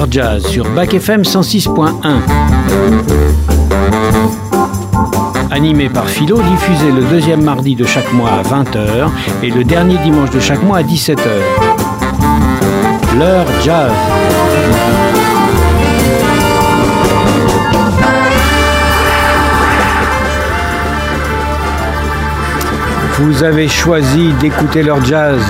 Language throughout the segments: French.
L'heure jazz sur Bac FM 106.1. Animé par Philo, diffusé le deuxième mardi de chaque mois à 20h et le dernier dimanche de chaque mois à 17h. L'heure jazz. Vous avez choisi d'écouter leur jazz.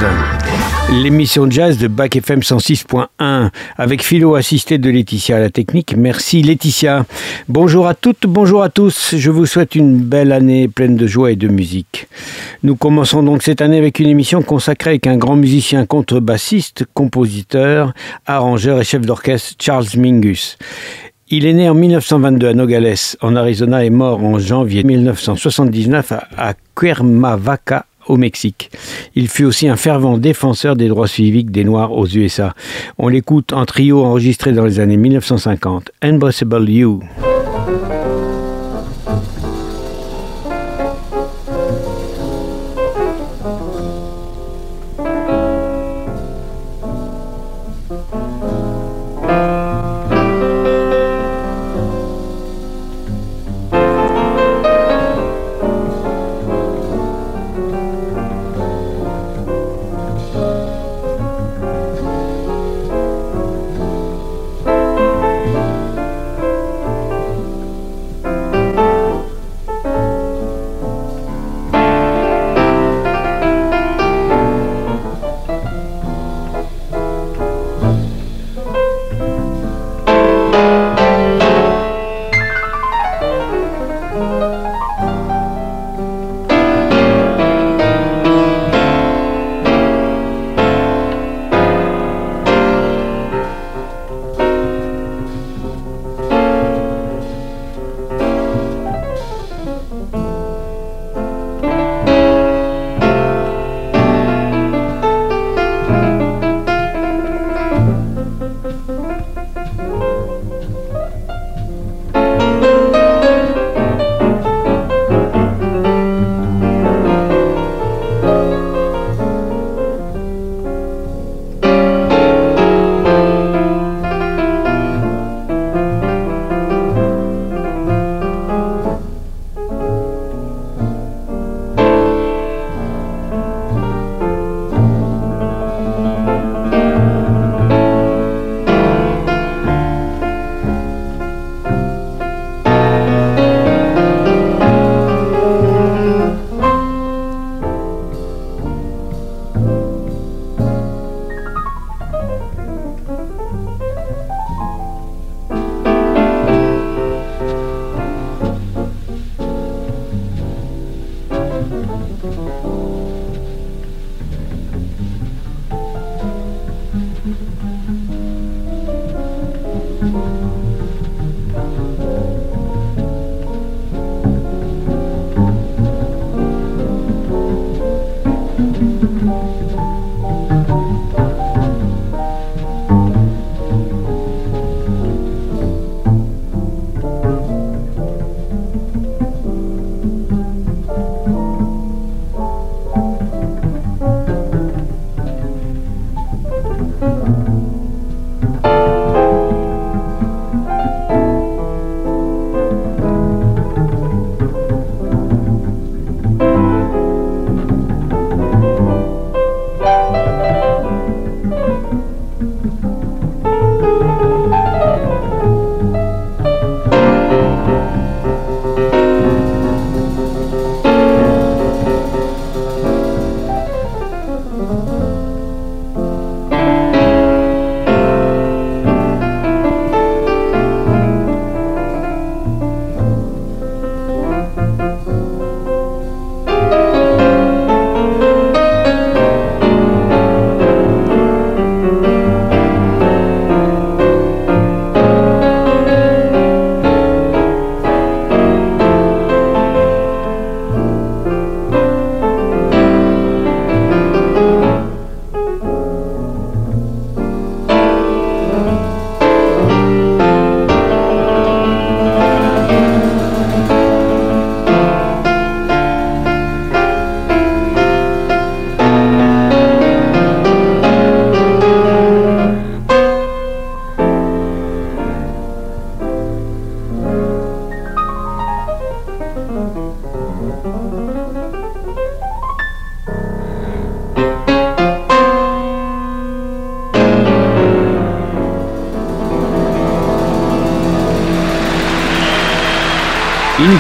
L'émission jazz de Bac FM 106.1 avec Philo assisté de Laetitia à la technique. Merci Laetitia. Bonjour à toutes, bonjour à tous. Je vous souhaite une belle année pleine de joie et de musique. Nous commençons donc cette année avec une émission consacrée avec un grand musicien contrebassiste, compositeur, arrangeur et chef d'orchestre Charles Mingus. Il est né en 1922 à Nogales, en Arizona, et mort en janvier 1979 à Cuernavaca, au Mexique. Il fut aussi un fervent défenseur des droits civiques des Noirs aux USA. On l'écoute en trio enregistré dans les années 1950. Impossible You.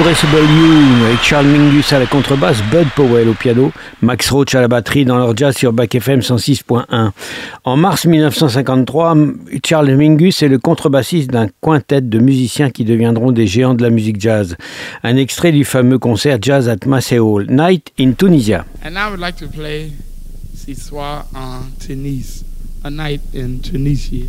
Inbracable You avec Charles Mingus à la contrebasse, Bud Powell au piano, Max Roach à la batterie dans leur jazz sur Back FM 106.1. En mars 1953, Charles Mingus est le contrebassiste d'un quintet de musiciens qui deviendront des géants de la musique jazz. Un extrait du fameux concert Jazz at Hall, Night in Tunisia. And I would like to play en Tunis, A Night in Tunisia.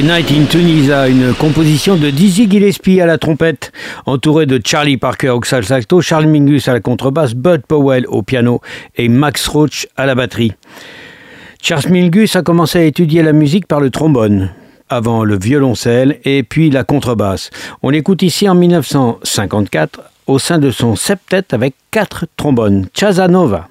Night in Tunisia, une composition de Dizzy Gillespie à la trompette, entouré de Charlie Parker au saxo, Charles Mingus à la contrebasse, Bud Powell au piano et Max Roach à la batterie. Charles Mingus a commencé à étudier la musique par le trombone, avant le violoncelle et puis la contrebasse. On l'écoute ici en 1954 au sein de son septet avec quatre trombones. Chazanova.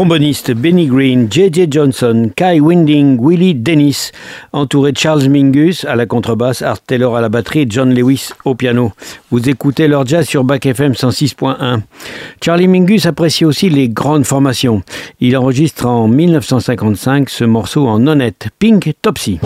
Trombonistes, Benny Green, J.J. Johnson, Kai Winding, Willie Dennis, entouré Charles Mingus à la contrebasse, Art Taylor à la batterie et John Lewis au piano. Vous écoutez leur jazz sur Back FM 106.1. Charlie Mingus apprécie aussi les grandes formations. Il enregistre en 1955 ce morceau en honnête, Pink Topsy.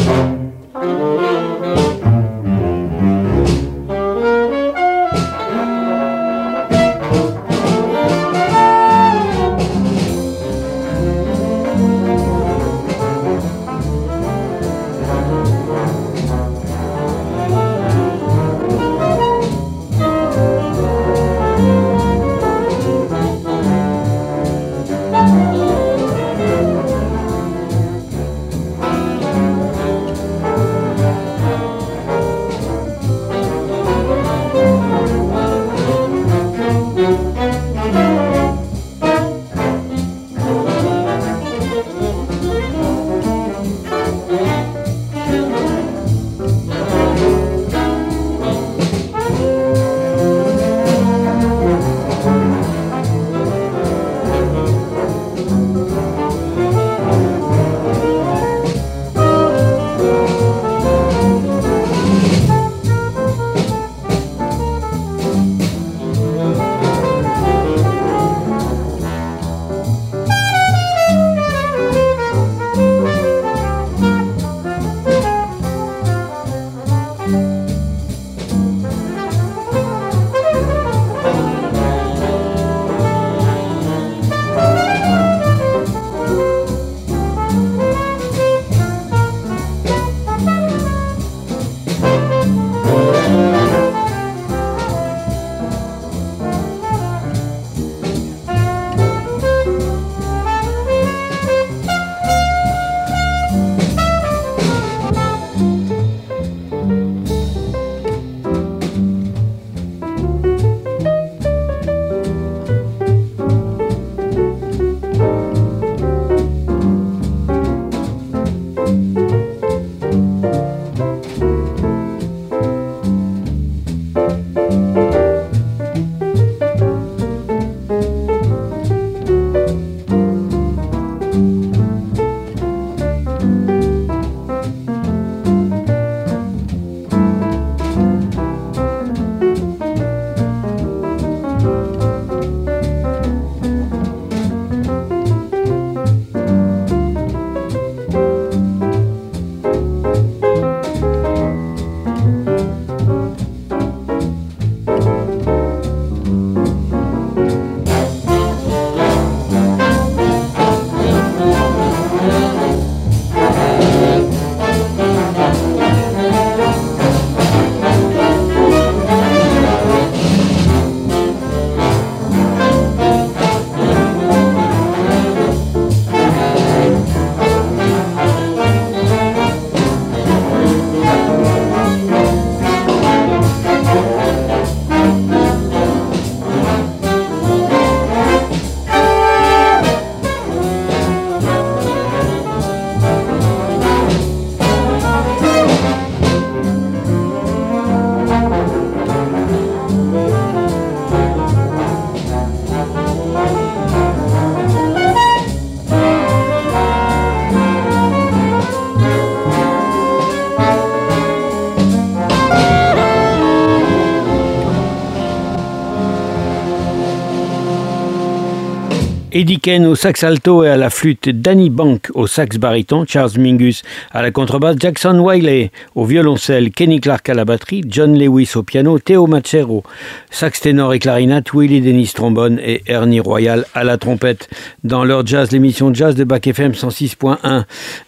Eddie Ken au sax alto et à la flûte, Danny Bank au sax baryton, Charles Mingus à la contrebasse, Jackson Wiley au violoncelle, Kenny Clark à la batterie, John Lewis au piano, Theo Machero, sax ténor et clarinette, Willie Dennis trombone et Ernie Royal à la trompette. Dans leur jazz, l'émission jazz de Bac FM 106.1.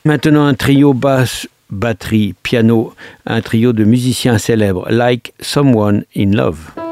Maintenant un trio basse batterie, piano, un trio de musiciens célèbres, like Someone in Love.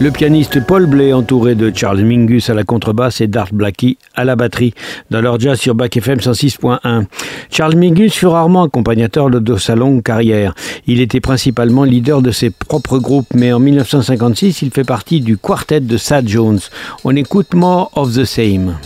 Le pianiste Paul Blay, entouré de Charles Mingus à la contrebasse et Dart Blackie à la batterie, dans leur jazz sur Back FM 106.1. Charles Mingus fut rarement accompagnateur de sa longue carrière. Il était principalement leader de ses propres groupes, mais en 1956, il fait partie du quartet de Sad Jones. On écoute More of the Same.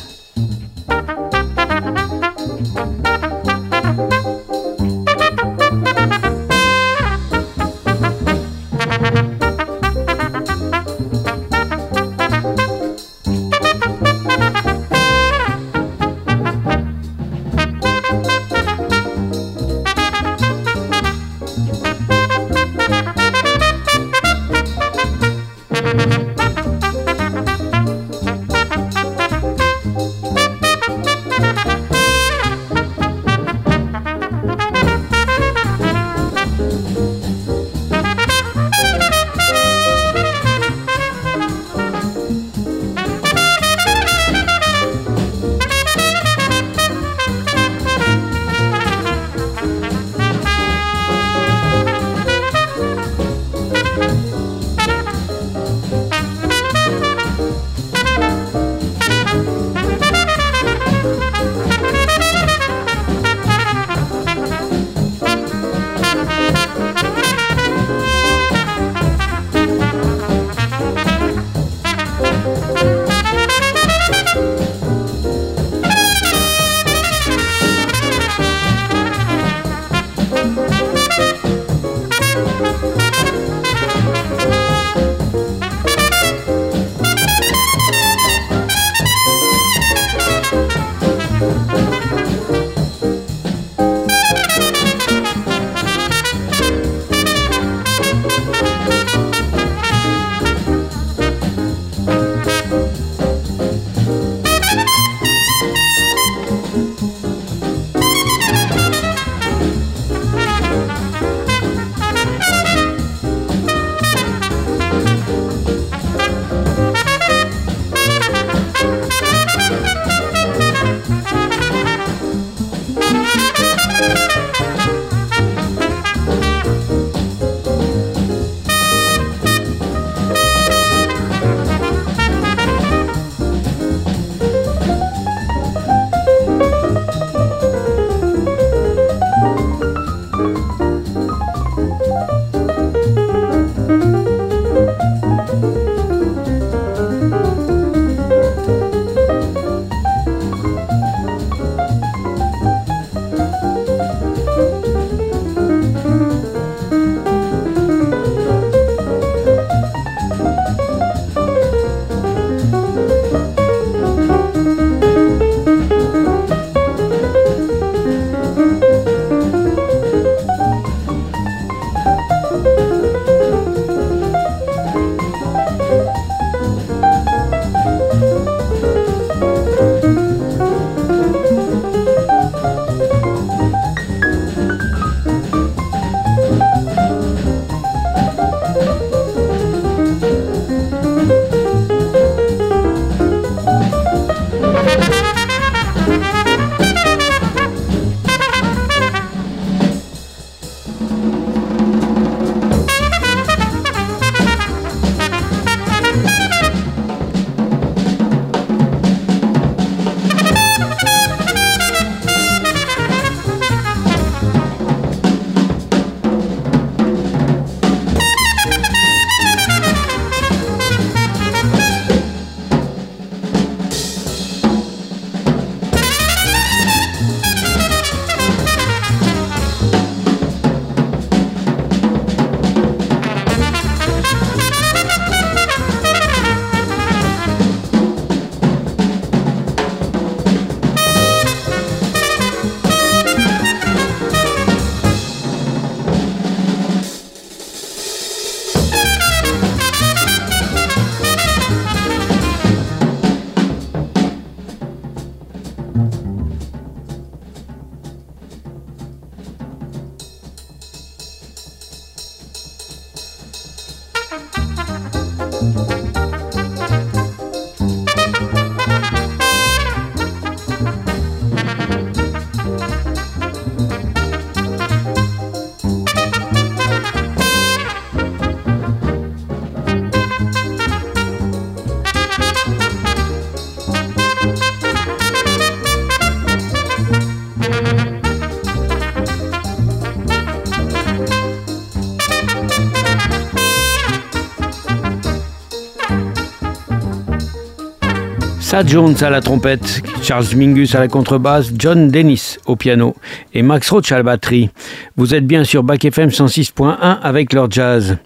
Jones à la trompette, Charles Mingus à la contrebasse, John Dennis au piano et Max Roach à la batterie. Vous êtes bien sur Bac FM 106.1 avec leur jazz.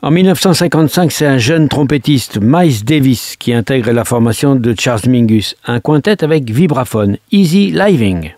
En 1955, c'est un jeune trompettiste, Miles Davis, qui intègre la formation de Charles Mingus, un quintet avec vibraphone, Easy Living.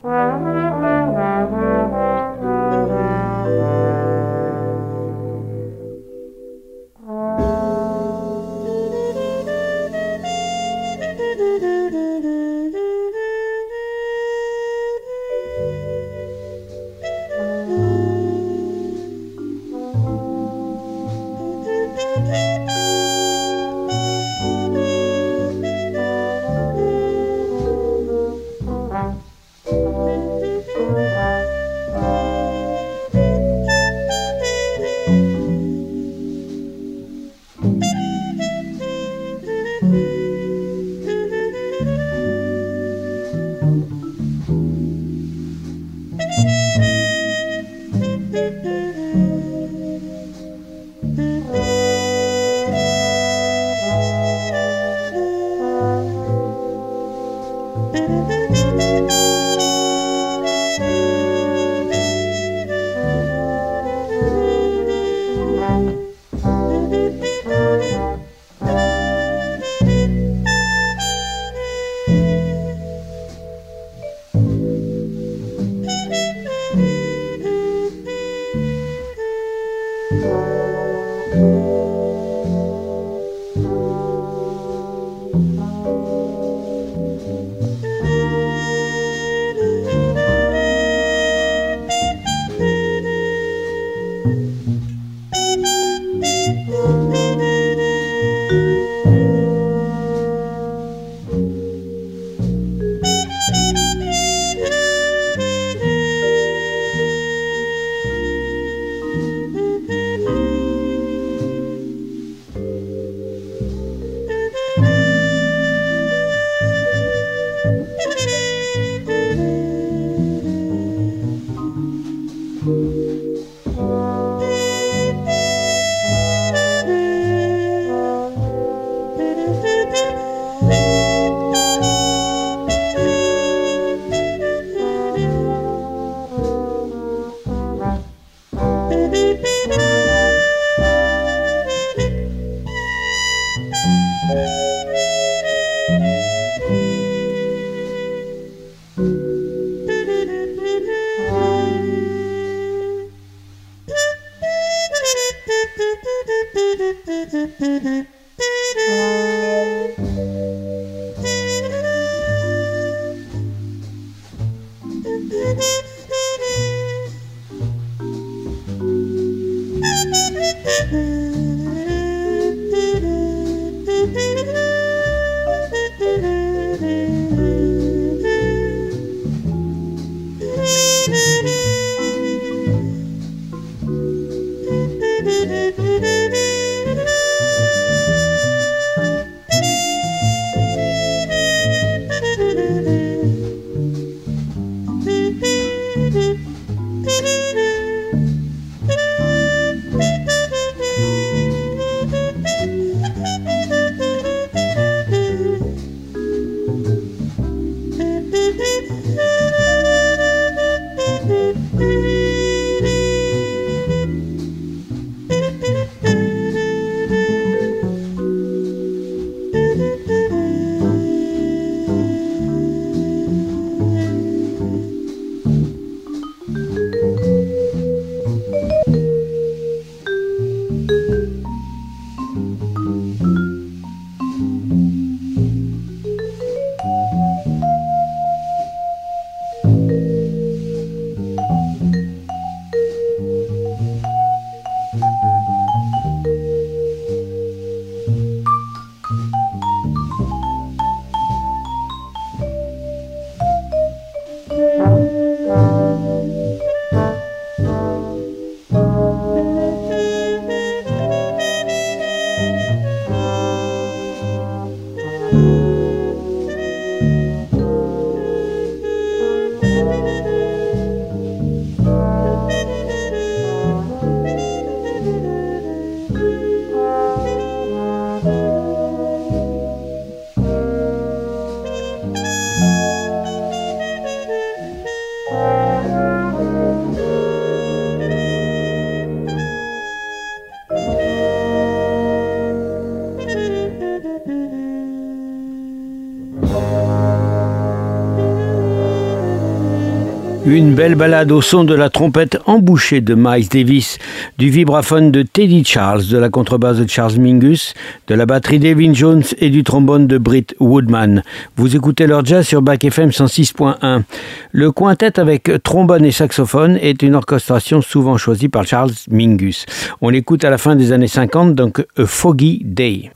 Une belle balade au son de la trompette embouchée de Miles Davis, du vibraphone de Teddy Charles, de la contrebasse de Charles Mingus, de la batterie d'Evin Jones et du trombone de Britt Woodman. Vous écoutez leur jazz sur Back FM 106.1. Le quintet avec trombone et saxophone est une orchestration souvent choisie par Charles Mingus. On l'écoute à la fin des années 50, donc A Foggy Day.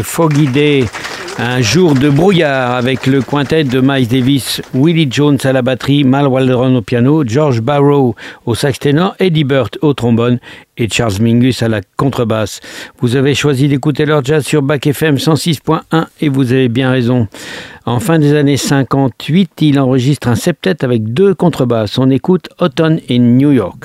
Foggy Day, un jour de brouillard avec le quintet de Miles Davis, Willie Jones à la batterie, Mal Waldron au piano, George Barrow au sax ténor, Eddie Burt au trombone et Charles Mingus à la contrebasse. Vous avez choisi d'écouter leur jazz sur Bac FM 106.1 et vous avez bien raison. En fin des années 58, il enregistre un septet avec deux contrebasses. On écoute Autumn in New York.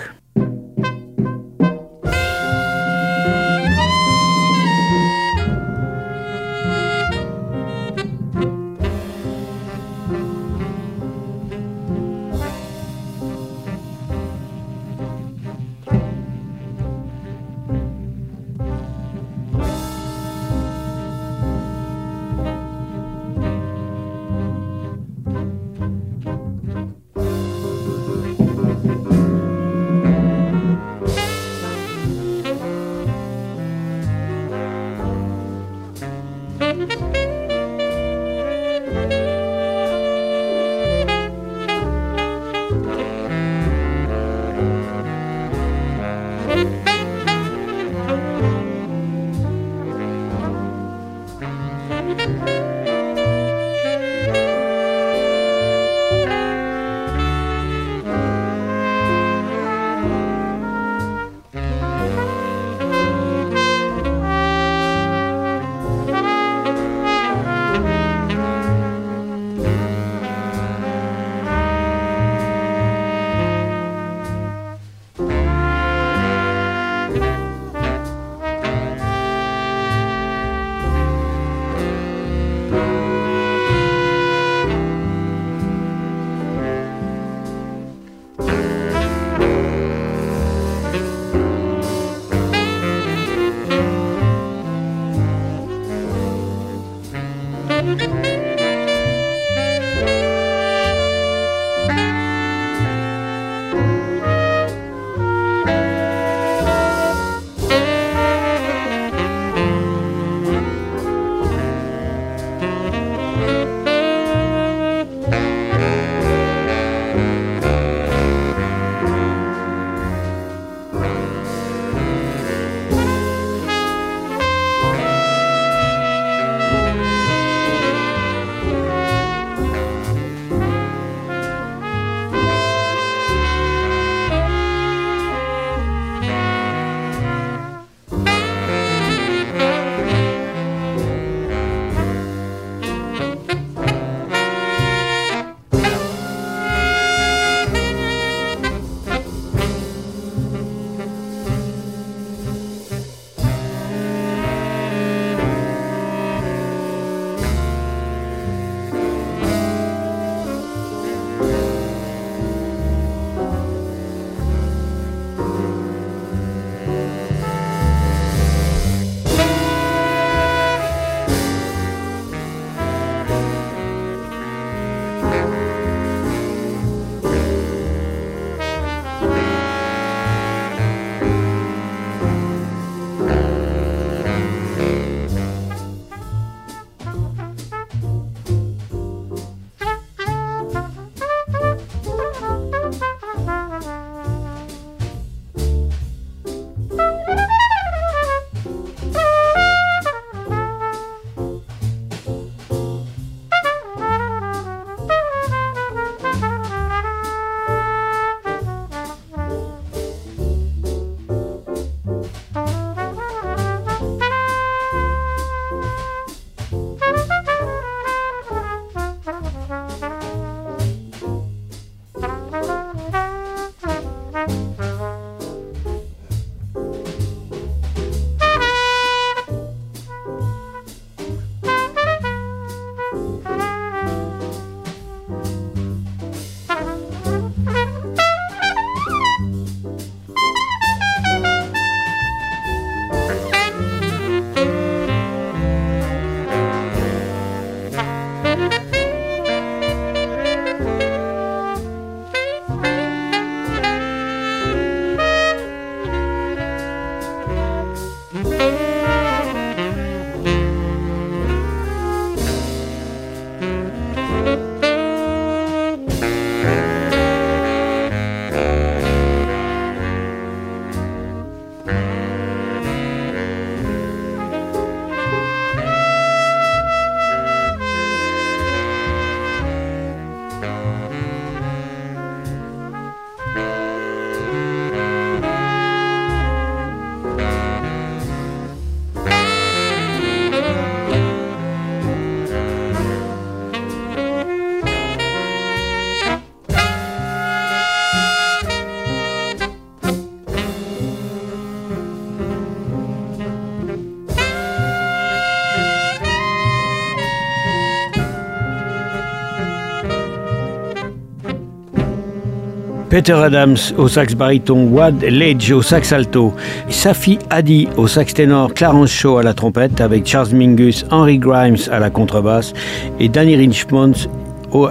Peter Adams au sax baryton, Wad Ledge au sax alto, Safi Hadi au sax ténor, Clarence Shaw à la trompette avec Charles Mingus, Henry Grimes à la contrebasse et Danny Richmond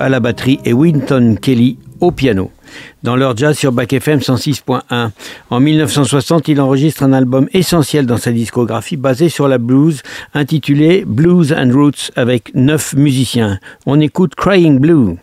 à la batterie et Winton Kelly au piano. Dans leur jazz sur Back FM 106.1. En 1960, il enregistre un album essentiel dans sa discographie basé sur la blues intitulé Blues and Roots avec neuf musiciens. On écoute Crying Blue.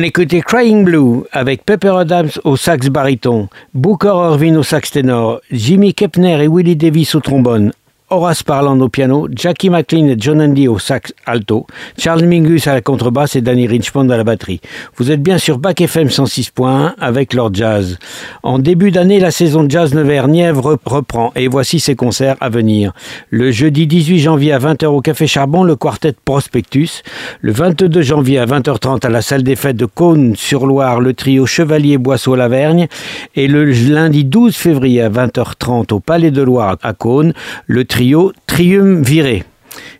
On écoutait Crying Blue avec Pepper Adams au sax baryton, Booker Irvine au sax ténor, Jimmy Kepner et Willie Davis au trombone, Horace Parland au piano, Jackie McLean et John Andy au sax alto, Charles Mingus à la contrebasse et Danny Richmond à la batterie. Vous êtes bien sur Bac FM 106.1 avec leur jazz. En début d'année, la saison de jazz Nevers-Nièvre reprend et voici ses concerts à venir. Le jeudi 18 janvier à 20h au Café Charbon, le quartet Prospectus. Le 22 janvier à 20h30 à la salle des fêtes de Cône-sur-Loire, le trio Chevalier Boisseau-Lavergne. Et le lundi 12 février à 20h30 au Palais de Loire à Cône, le trio trio Triumviré.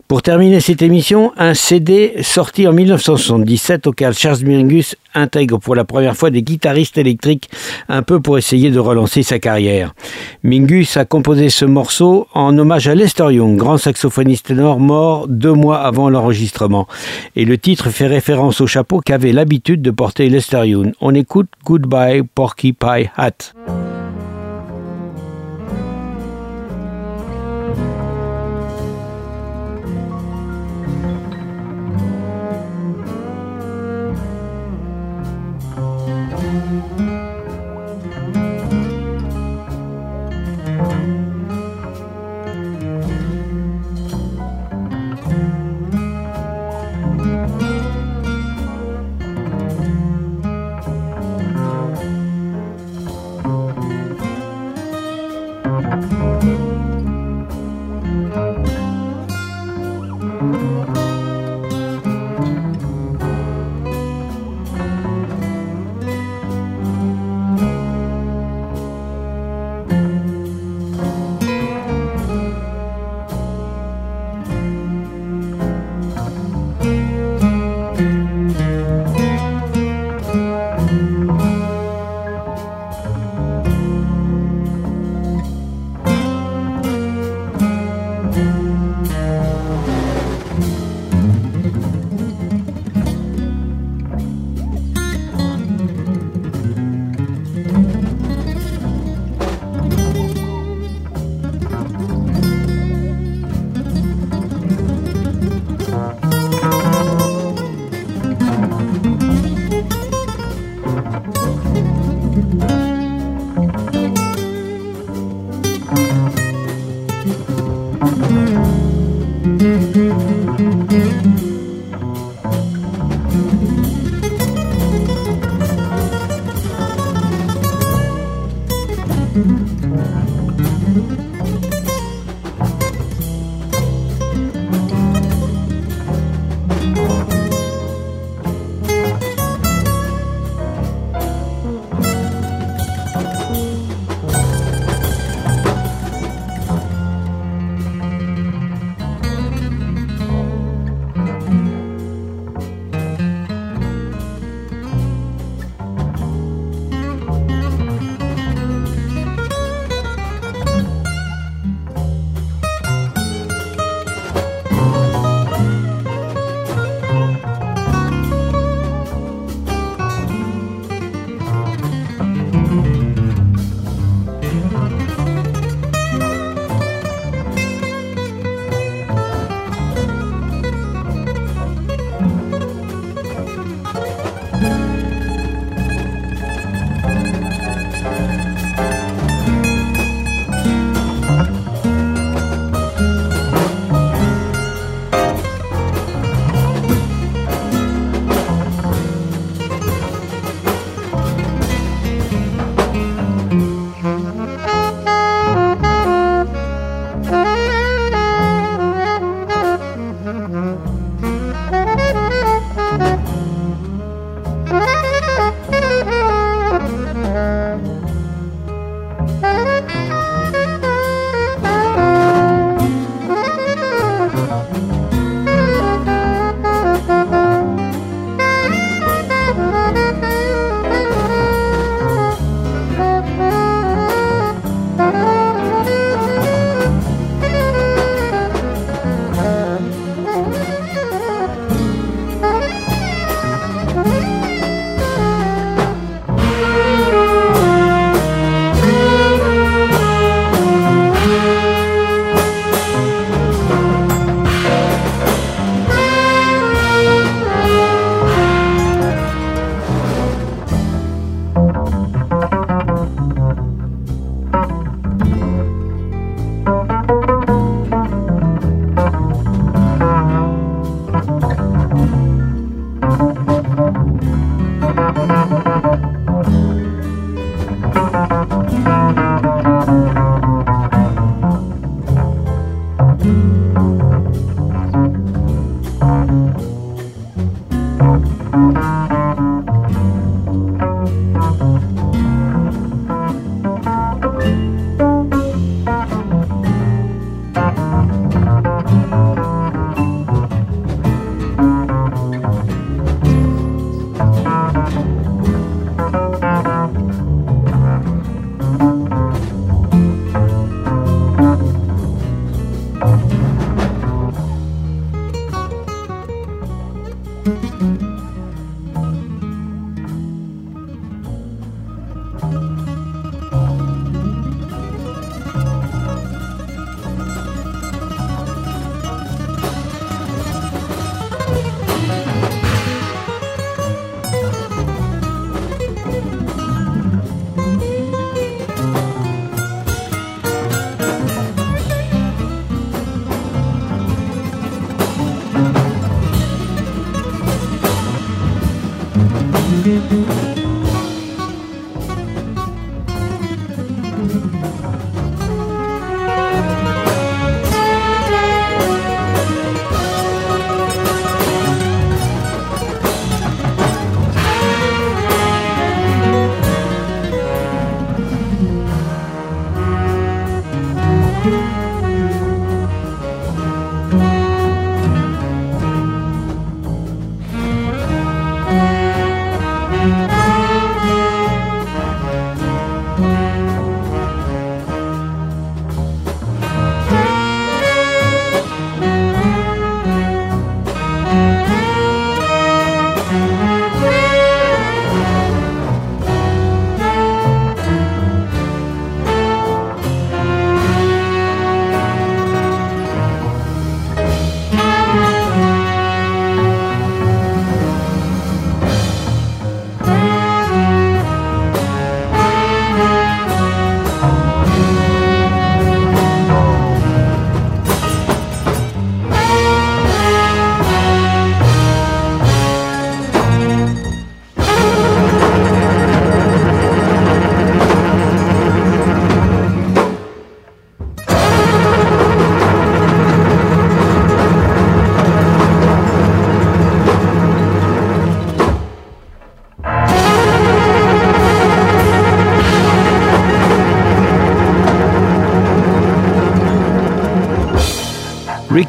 Pour terminer cette émission, un CD sorti en 1977 auquel Charles Mingus intègre pour la première fois des guitaristes électriques, un peu pour essayer de relancer sa carrière. Mingus a composé ce morceau en hommage à Lester Young, grand saxophoniste ténor mort deux mois avant l'enregistrement. Et le titre fait référence au chapeau qu'avait l'habitude de porter Lester Young. On écoute Goodbye Porky Pie Hat.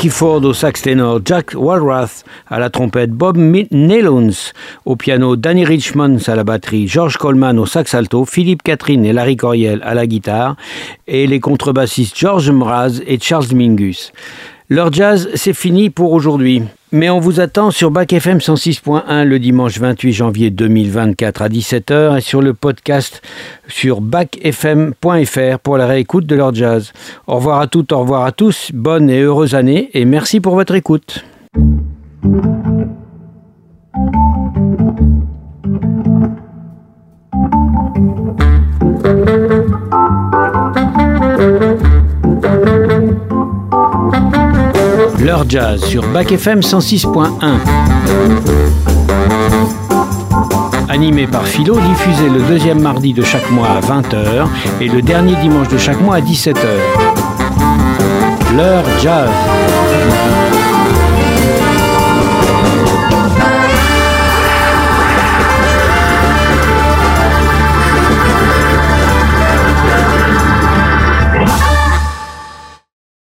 Ricky Ford au sax ténor, Jack Walrath à la trompette, Bob Nelons au piano, Danny Richmond à la batterie, George Coleman au sax alto, Philippe Catherine et Larry Coriel à la guitare et les contrebassistes George Mraz et Charles Mingus. Leur jazz, c'est fini pour aujourd'hui. Mais on vous attend sur Bac FM 106.1 le dimanche 28 janvier 2024 à 17h et sur le podcast sur bacfm.fr pour la réécoute de leur jazz. Au revoir à toutes, au revoir à tous, bonne et heureuse année et merci pour votre écoute. Leur jazz sur Bac FM 106.1. Animé par Philo, diffusé le deuxième mardi de chaque mois à 20h et le dernier dimanche de chaque mois à 17h. Leur jazz.